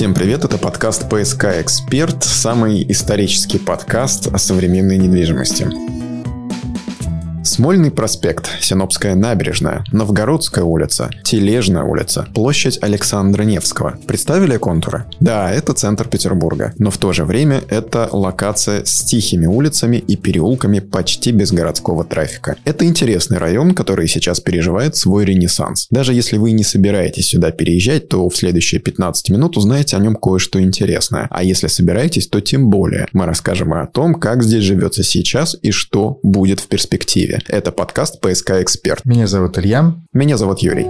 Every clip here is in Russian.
Всем привет, это подкаст «ПСК Эксперт», самый исторический подкаст о современной недвижимости. Смольный проспект, Синопская набережная, Новгородская улица, Тележная улица, площадь Александра Невского. Представили контуры? Да, это центр Петербурга, но в то же время это локация с тихими улицами и переулками почти без городского трафика. Это интересный район, который сейчас переживает свой ренессанс. Даже если вы не собираетесь сюда переезжать, то в следующие 15 минут узнаете о нем кое-что интересное. А если собираетесь, то тем более. Мы расскажем о том, как здесь живется сейчас и что будет в перспективе. Это подкаст «ПСК Эксперт». Меня зовут Илья. Меня зовут Юрий.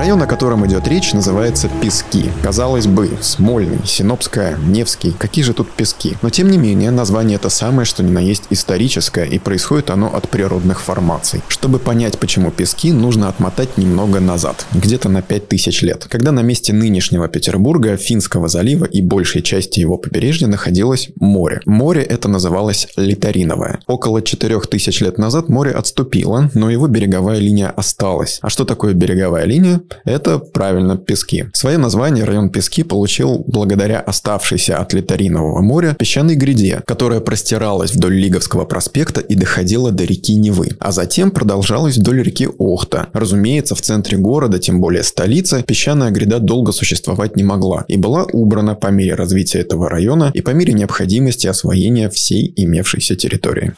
Район, о котором идет речь, называется Пески. Казалось бы, Смольный, Синопская, Невский. Какие же тут пески? Но тем не менее, название это самое, что ни на есть историческое, и происходит оно от природных формаций. Чтобы понять, почему пески, нужно отмотать немного назад, где-то на 5000 лет, когда на месте нынешнего Петербурга, Финского залива и большей части его побережья находилось море. Море это называлось Литариновое. Около 4000 лет назад море отступило, но его береговая линия осталась. А что такое береговая линия? Это, правильно, пески. Свое название район Пески получил благодаря оставшейся от Литаринового моря песчаной гряде, которая простиралась вдоль Лиговского проспекта и доходила до реки Невы, а затем продолжалась вдоль реки Охта. Разумеется, в центре города, тем более столицы, песчаная гряда долго существовать не могла и была убрана по мере развития этого района и по мере необходимости освоения всей имевшейся территории.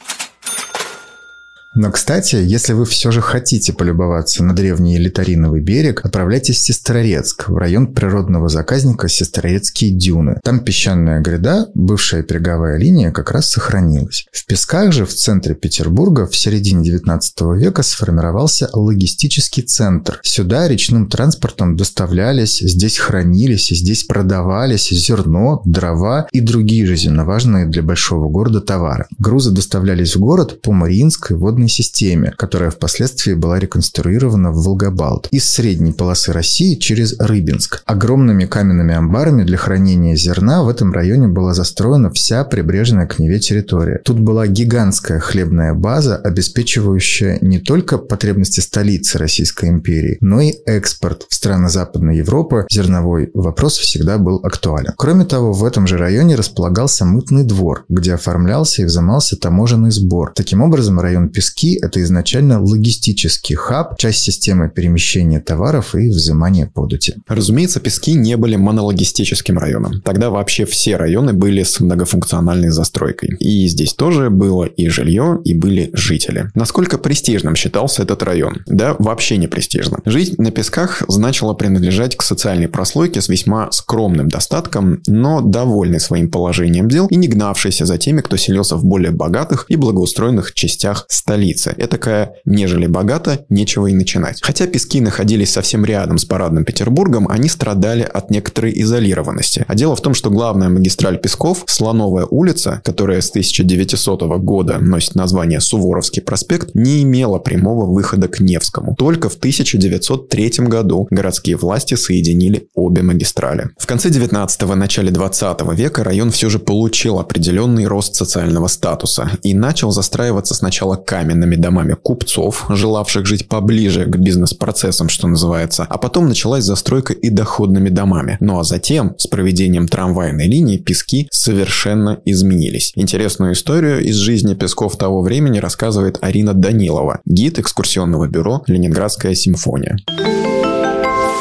Но, кстати, если вы все же хотите полюбоваться на древний Литариновый берег, отправляйтесь в Сестрорецк, в район природного заказника Сестрорецкие дюны. Там песчаная гряда, бывшая береговая линия, как раз сохранилась. В Песках же, в центре Петербурга, в середине 19 века сформировался логистический центр. Сюда речным транспортом доставлялись, здесь хранились, здесь продавались зерно, дрова и другие жизненно важные для большого города товары. Грузы доставлялись в город по Мариинской водной водной системе, которая впоследствии была реконструирована в Волгобалт из средней полосы России через Рыбинск. Огромными каменными амбарами для хранения зерна в этом районе была застроена вся прибрежная к Неве территория. Тут была гигантская хлебная база, обеспечивающая не только потребности столицы Российской империи, но и экспорт в страны Западной Европы. Зерновой вопрос всегда был актуален. Кроме того, в этом же районе располагался мытный двор, где оформлялся и взимался таможенный сбор. Таким образом, район Пески Пески – это изначально логистический хаб, часть системы перемещения товаров и взимания подати. Разумеется, Пески не были монологистическим районом. Тогда вообще все районы были с многофункциональной застройкой. И здесь тоже было и жилье, и были жители. Насколько престижным считался этот район? Да, вообще не престижно. Жить на Песках значило принадлежать к социальной прослойке с весьма скромным достатком, но довольный своим положением дел и не гнавшийся за теми, кто селился в более богатых и благоустроенных частях столицы столица. такая, нежели богато, нечего и начинать. Хотя Пески находились совсем рядом с парадным Петербургом, они страдали от некоторой изолированности. А дело в том, что главная магистраль Песков, Слоновая улица, которая с 1900 года носит название Суворовский проспект, не имела прямого выхода к Невскому. Только в 1903 году городские власти соединили обе магистрали. В конце 19-го, начале 20 века район все же получил определенный рост социального статуса и начал застраиваться сначала камень каменными домами купцов, желавших жить поближе к бизнес-процессам, что называется, а потом началась застройка и доходными домами. Ну а затем, с проведением трамвайной линии, пески совершенно изменились. Интересную историю из жизни песков того времени рассказывает Арина Данилова, гид экскурсионного бюро «Ленинградская симфония».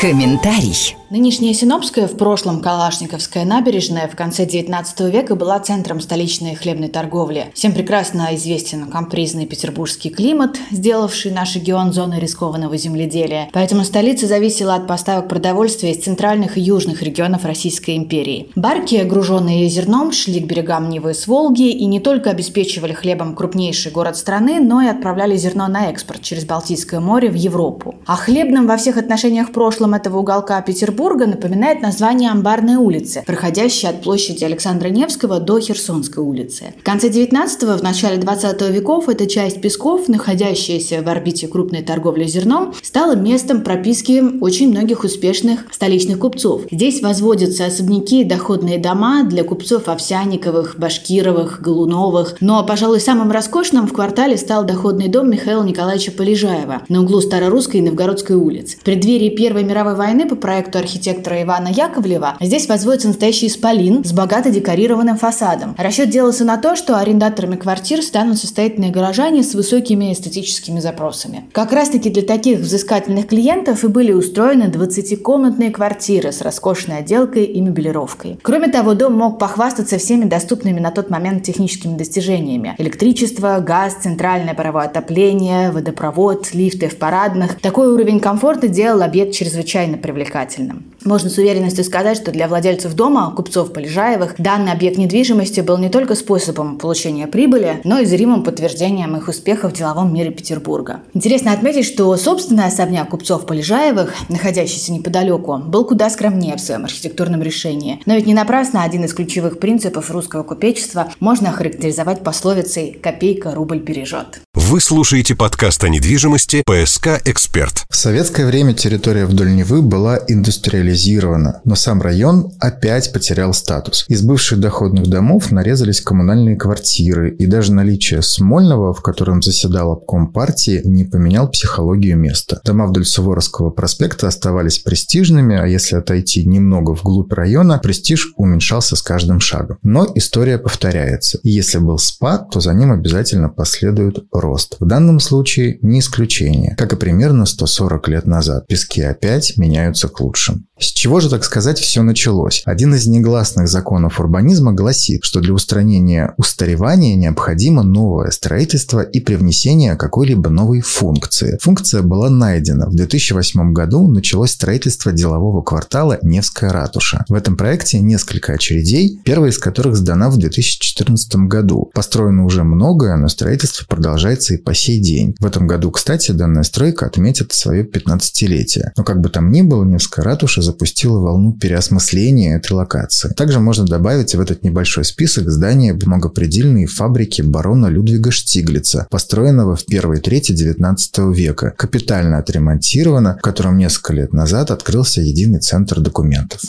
Комментарий. Нынешняя Синопская, в прошлом Калашниковская набережная, в конце 19 века была центром столичной хлебной торговли. Всем прекрасно известен капризный петербургский климат, сделавший наш регион зоной рискованного земледелия. Поэтому столица зависела от поставок продовольствия из центральных и южных регионов Российской империи. Барки, груженные зерном, шли к берегам Невы с Волги и не только обеспечивали хлебом крупнейший город страны, но и отправляли зерно на экспорт через Балтийское море в Европу. О хлебном во всех отношениях прошлом Символом этого уголка Петербурга напоминает название Амбарной улицы, проходящей от площади Александра Невского до Херсонской улицы. В конце 19-го, в начале 20 веков эта часть Песков, находящаяся в орбите крупной торговли зерном, стала местом прописки очень многих успешных столичных купцов. Здесь возводятся особняки и доходные дома для купцов Овсяниковых, Башкировых, Голуновых. Но, пожалуй, самым роскошным в квартале стал доходный дом Михаила Николаевича Полежаева на углу Старорусской и Новгородской улиц. В преддверии Первой мировой войны по проекту архитектора Ивана Яковлева здесь возводится настоящий исполин с богато декорированным фасадом. Расчет делался на то, что арендаторами квартир станут состоятельные горожане с высокими эстетическими запросами. Как раз-таки для таких взыскательных клиентов и были устроены 20-комнатные квартиры с роскошной отделкой и мебелировкой. Кроме того, дом мог похвастаться всеми доступными на тот момент техническими достижениями. Электричество, газ, центральное паровое отопление, водопровод, лифты в парадных. Такой уровень комфорта делал объект чрезвычайно привлекательным. Можно с уверенностью сказать, что для владельцев дома, купцов Полежаевых, данный объект недвижимости был не только способом получения прибыли, но и зримым подтверждением их успеха в деловом мире Петербурга. Интересно отметить, что собственный особняк купцов Полежаевых, находящийся неподалеку, был куда скромнее в своем архитектурном решении. Но ведь не напрасно один из ключевых принципов русского купечества можно охарактеризовать пословицей «копейка рубль бережет». Вы слушаете подкаст о недвижимости «ПСК Эксперт». В советское время территория вдоль Невы была индустриализирована, но сам район опять потерял статус. Из бывших доходных домов нарезались коммунальные квартиры, и даже наличие Смольного, в котором заседал обком партии, не поменял психологию места. Дома вдоль Суворовского проспекта оставались престижными, а если отойти немного вглубь района, престиж уменьшался с каждым шагом. Но история повторяется. И если был спад, то за ним обязательно последует рост рост. В данном случае не исключение, как и примерно 140 лет назад. Пески опять меняются к лучшему. С чего же, так сказать, все началось? Один из негласных законов урбанизма гласит, что для устранения устаревания необходимо новое строительство и привнесение какой-либо новой функции. Функция была найдена. В 2008 году началось строительство делового квартала Невская ратуша. В этом проекте несколько очередей, первая из которых сдана в 2014 году. Построено уже многое, но строительство продолжается и по сей день. В этом году, кстати, данная стройка отметит свое 15-летие. Но как бы там ни было, Невская ратуша запустила волну переосмысления этой локации. Также можно добавить в этот небольшой список здание многопредельной фабрики барона Людвига Штиглица, построенного в первой трети 19 века, капитально отремонтировано, в котором несколько лет назад открылся единый центр документов.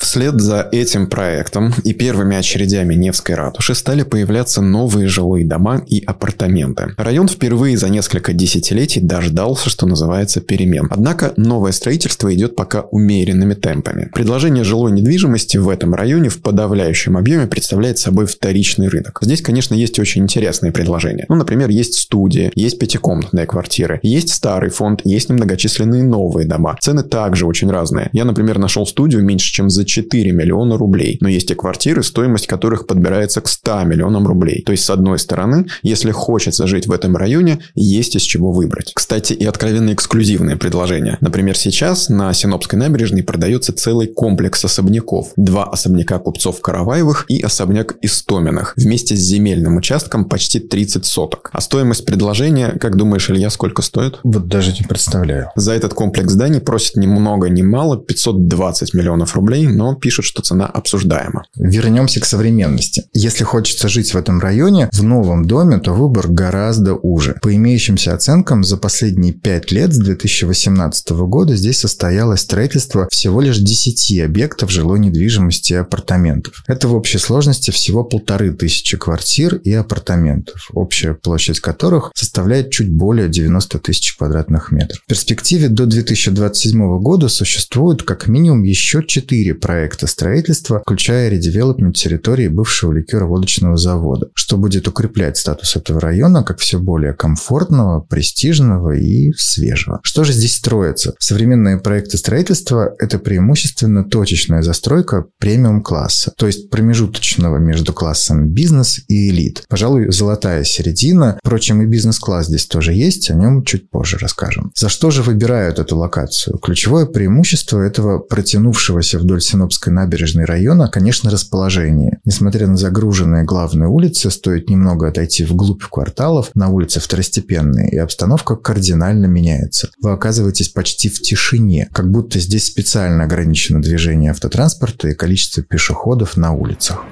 Вслед за этим проектом и первыми очередями Невской ратуши стали появляться новые жилые дома и апартаменты. Район впервые за несколько десятилетий дождался, что называется, перемен. Однако новое строительство идет пока умеренными темпами. Предложение жилой недвижимости в этом районе в подавляющем объеме представляет собой вторичный рынок. Здесь, конечно, есть очень интересные предложения. Ну, например, есть студии, есть пятикомнатные квартиры, есть старый фонд, есть немногочисленные новые дома. Цены также очень разные. Я, например, нашел студию меньше, чем за 4 миллиона рублей. Но есть и квартиры, стоимость которых подбирается к 100 миллионам рублей. То есть, с одной стороны, если хочется жить в этом районе, есть из чего выбрать. Кстати, и откровенно эксклюзивные предложения. Например, сейчас на Синопской набережной продается целый комплекс особняков. Два особняка купцов Караваевых и особняк Истоминых. Вместе с земельным участком почти 30 соток. А стоимость предложения, как думаешь, Илья, сколько стоит? Вот даже не представляю. За этот комплекс зданий просят ни много ни мало 520 миллионов рублей, но пишут, что цена обсуждаема. Вернемся к современности. Если хочется жить в этом районе, в новом доме, то выбор гораздо уже. По имеющимся оценкам, за последние 5 лет с 2018 года здесь состоялось строительство всего лишь 10 объектов жилой недвижимости и апартаментов. Это в общей сложности всего полторы тысячи квартир и апартаментов, общая площадь которых составляет чуть более 90 тысяч квадратных метров. В перспективе до 2027 года существует как минимум еще 4 проекта строительства, включая редевелопмент территории бывшего ликероводочного завода, что будет укреплять статус этого района как все более комфортного, престижного и свежего. Что же здесь строится? Современные проекты строительства – это преимущественно точечная застройка премиум-класса, то есть промежуточного между классом бизнес и элит. Пожалуй, золотая середина. Впрочем, и бизнес-класс здесь тоже есть, о нем чуть позже расскажем. За что же выбирают эту локацию? Ключевое преимущество этого протянувшегося вдоль Синопской набережной района, конечно, расположение. Несмотря на загруженные главные улицы, стоит немного отойти вглубь кварталов, на улицы второстепенные, и обстановка кардинально меняется. Вы оказываетесь почти в тишине, как будто здесь специально ограничено движение автотранспорта и количество пешеходов на улицах.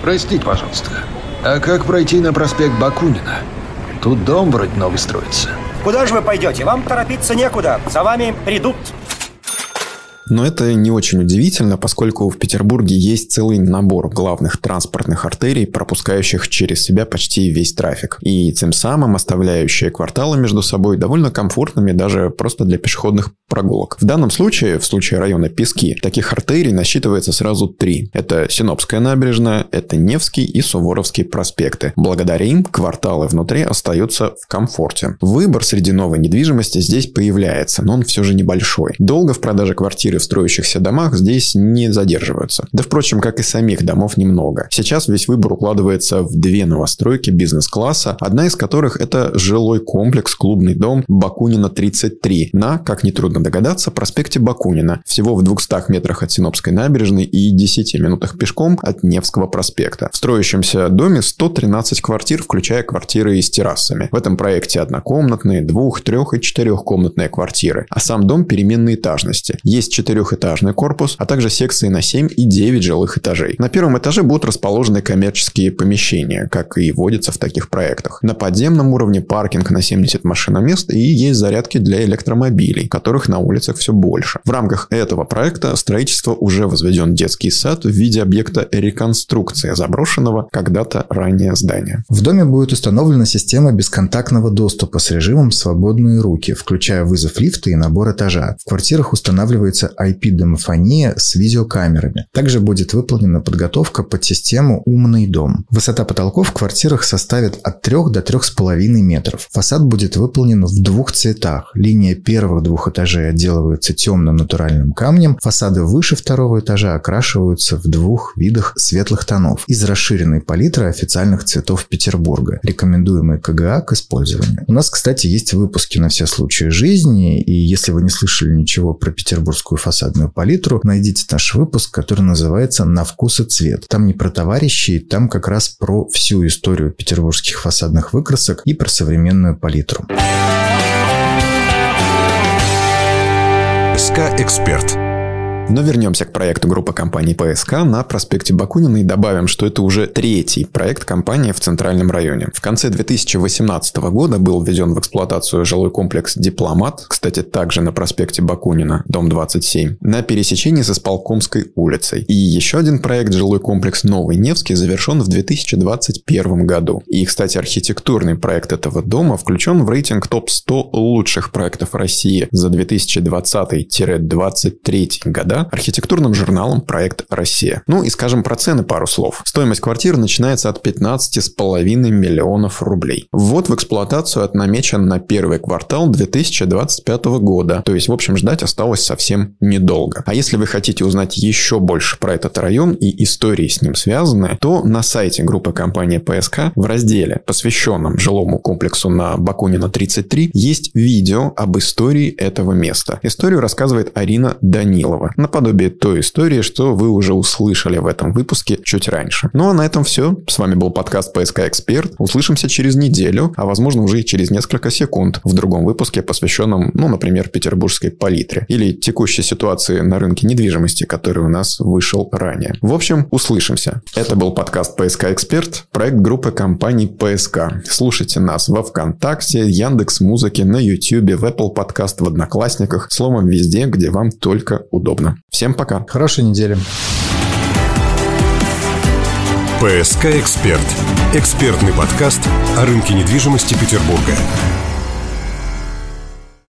Простите, пожалуйста, а как пройти на проспект Бакунина? Тут дом вроде новый строится. Куда же вы пойдете? Вам торопиться некуда. За вами придут. Но это не очень удивительно, поскольку в Петербурге есть целый набор главных транспортных артерий, пропускающих через себя почти весь трафик. И тем самым оставляющие кварталы между собой довольно комфортными даже просто для пешеходных прогулок. В данном случае, в случае района Пески, таких артерий насчитывается сразу три. Это Синопская набережная, это Невский и Суворовский проспекты. Благодаря им кварталы внутри остаются в комфорте. Выбор среди новой недвижимости здесь появляется, но он все же небольшой. Долго в продаже квартиры в строящихся домах здесь не задерживаются. Да, впрочем, как и самих домов немного. Сейчас весь выбор укладывается в две новостройки бизнес-класса, одна из которых это жилой комплекс «Клубный дом» Бакунина 33 на, как нетрудно догадаться, проспекте Бакунина, всего в 200 метрах от Синопской набережной и 10 минутах пешком от Невского проспекта. В строящемся доме 113 квартир, включая квартиры с террасами. В этом проекте однокомнатные, двух, трех и четырехкомнатные квартиры, а сам дом переменной этажности. Есть четырехэтажный корпус, а также секции на 7 и 9 жилых этажей. На первом этаже будут расположены коммерческие помещения, как и водится в таких проектах. На подземном уровне паркинг на 70 машиномест и есть зарядки для электромобилей, которых на улицах все больше. В рамках этого проекта строительство уже возведен детский сад в виде объекта реконструкции заброшенного когда-то ранее здания. В доме будет установлена система бесконтактного доступа с режимом «Свободные руки», включая вызов лифта и набор этажа. В квартирах устанавливается IP-домофония с видеокамерами. Также будет выполнена подготовка под систему «Умный дом». Высота потолков в квартирах составит от 3 до 3,5 метров. Фасад будет выполнен в двух цветах. Линия первых двух этажей отделывается темным натуральным камнем, фасады выше второго этажа окрашиваются в двух видах светлых тонов из расширенной палитры официальных цветов Петербурга, рекомендуемые КГА к использованию. У нас, кстати, есть выпуски на все случаи жизни, и если вы не слышали ничего про петербургскую фасадную палитру, найдите наш выпуск, который называется «На вкус и цвет». Там не про товарищей, там как раз про всю историю петербургских фасадных выкрасок и про современную палитру. СК «Эксперт». Но вернемся к проекту группы компаний ПСК на проспекте Бакунина и добавим, что это уже третий проект компании в центральном районе. В конце 2018 года был введен в эксплуатацию жилой комплекс «Дипломат», кстати, также на проспекте Бакунина, дом 27, на пересечении с Исполкомской улицей. И еще один проект жилой комплекс «Новый Невский» завершен в 2021 году. И, кстати, архитектурный проект этого дома включен в рейтинг топ-100 лучших проектов России за 2020-2023 года года архитектурным журналом «Проект Россия». Ну и скажем про цены пару слов. Стоимость квартиры начинается от 15,5 миллионов рублей. Ввод в эксплуатацию отнамечен на первый квартал 2025 года. То есть, в общем, ждать осталось совсем недолго. А если вы хотите узнать еще больше про этот район и истории с ним связанные, то на сайте группы компании ПСК в разделе, посвященном жилому комплексу на Бакунина 33, есть видео об истории этого места. Историю рассказывает Арина Данилова наподобие той истории, что вы уже услышали в этом выпуске чуть раньше. Ну а на этом все. С вами был подкаст ПСК Эксперт. Услышимся через неделю, а возможно уже и через несколько секунд в другом выпуске, посвященном, ну, например, петербургской палитре или текущей ситуации на рынке недвижимости, который у нас вышел ранее. В общем, услышимся. Это был подкаст ПСК Эксперт, проект группы компаний ПСК. Слушайте нас во Вконтакте, Яндекс Музыке, на YouTube, в Apple Podcast, в Одноклассниках, словом, везде, где вам только удобно. Всем пока. Хорошей недели. ПСК «Эксперт» – экспертный подкаст о рынке недвижимости Петербурга.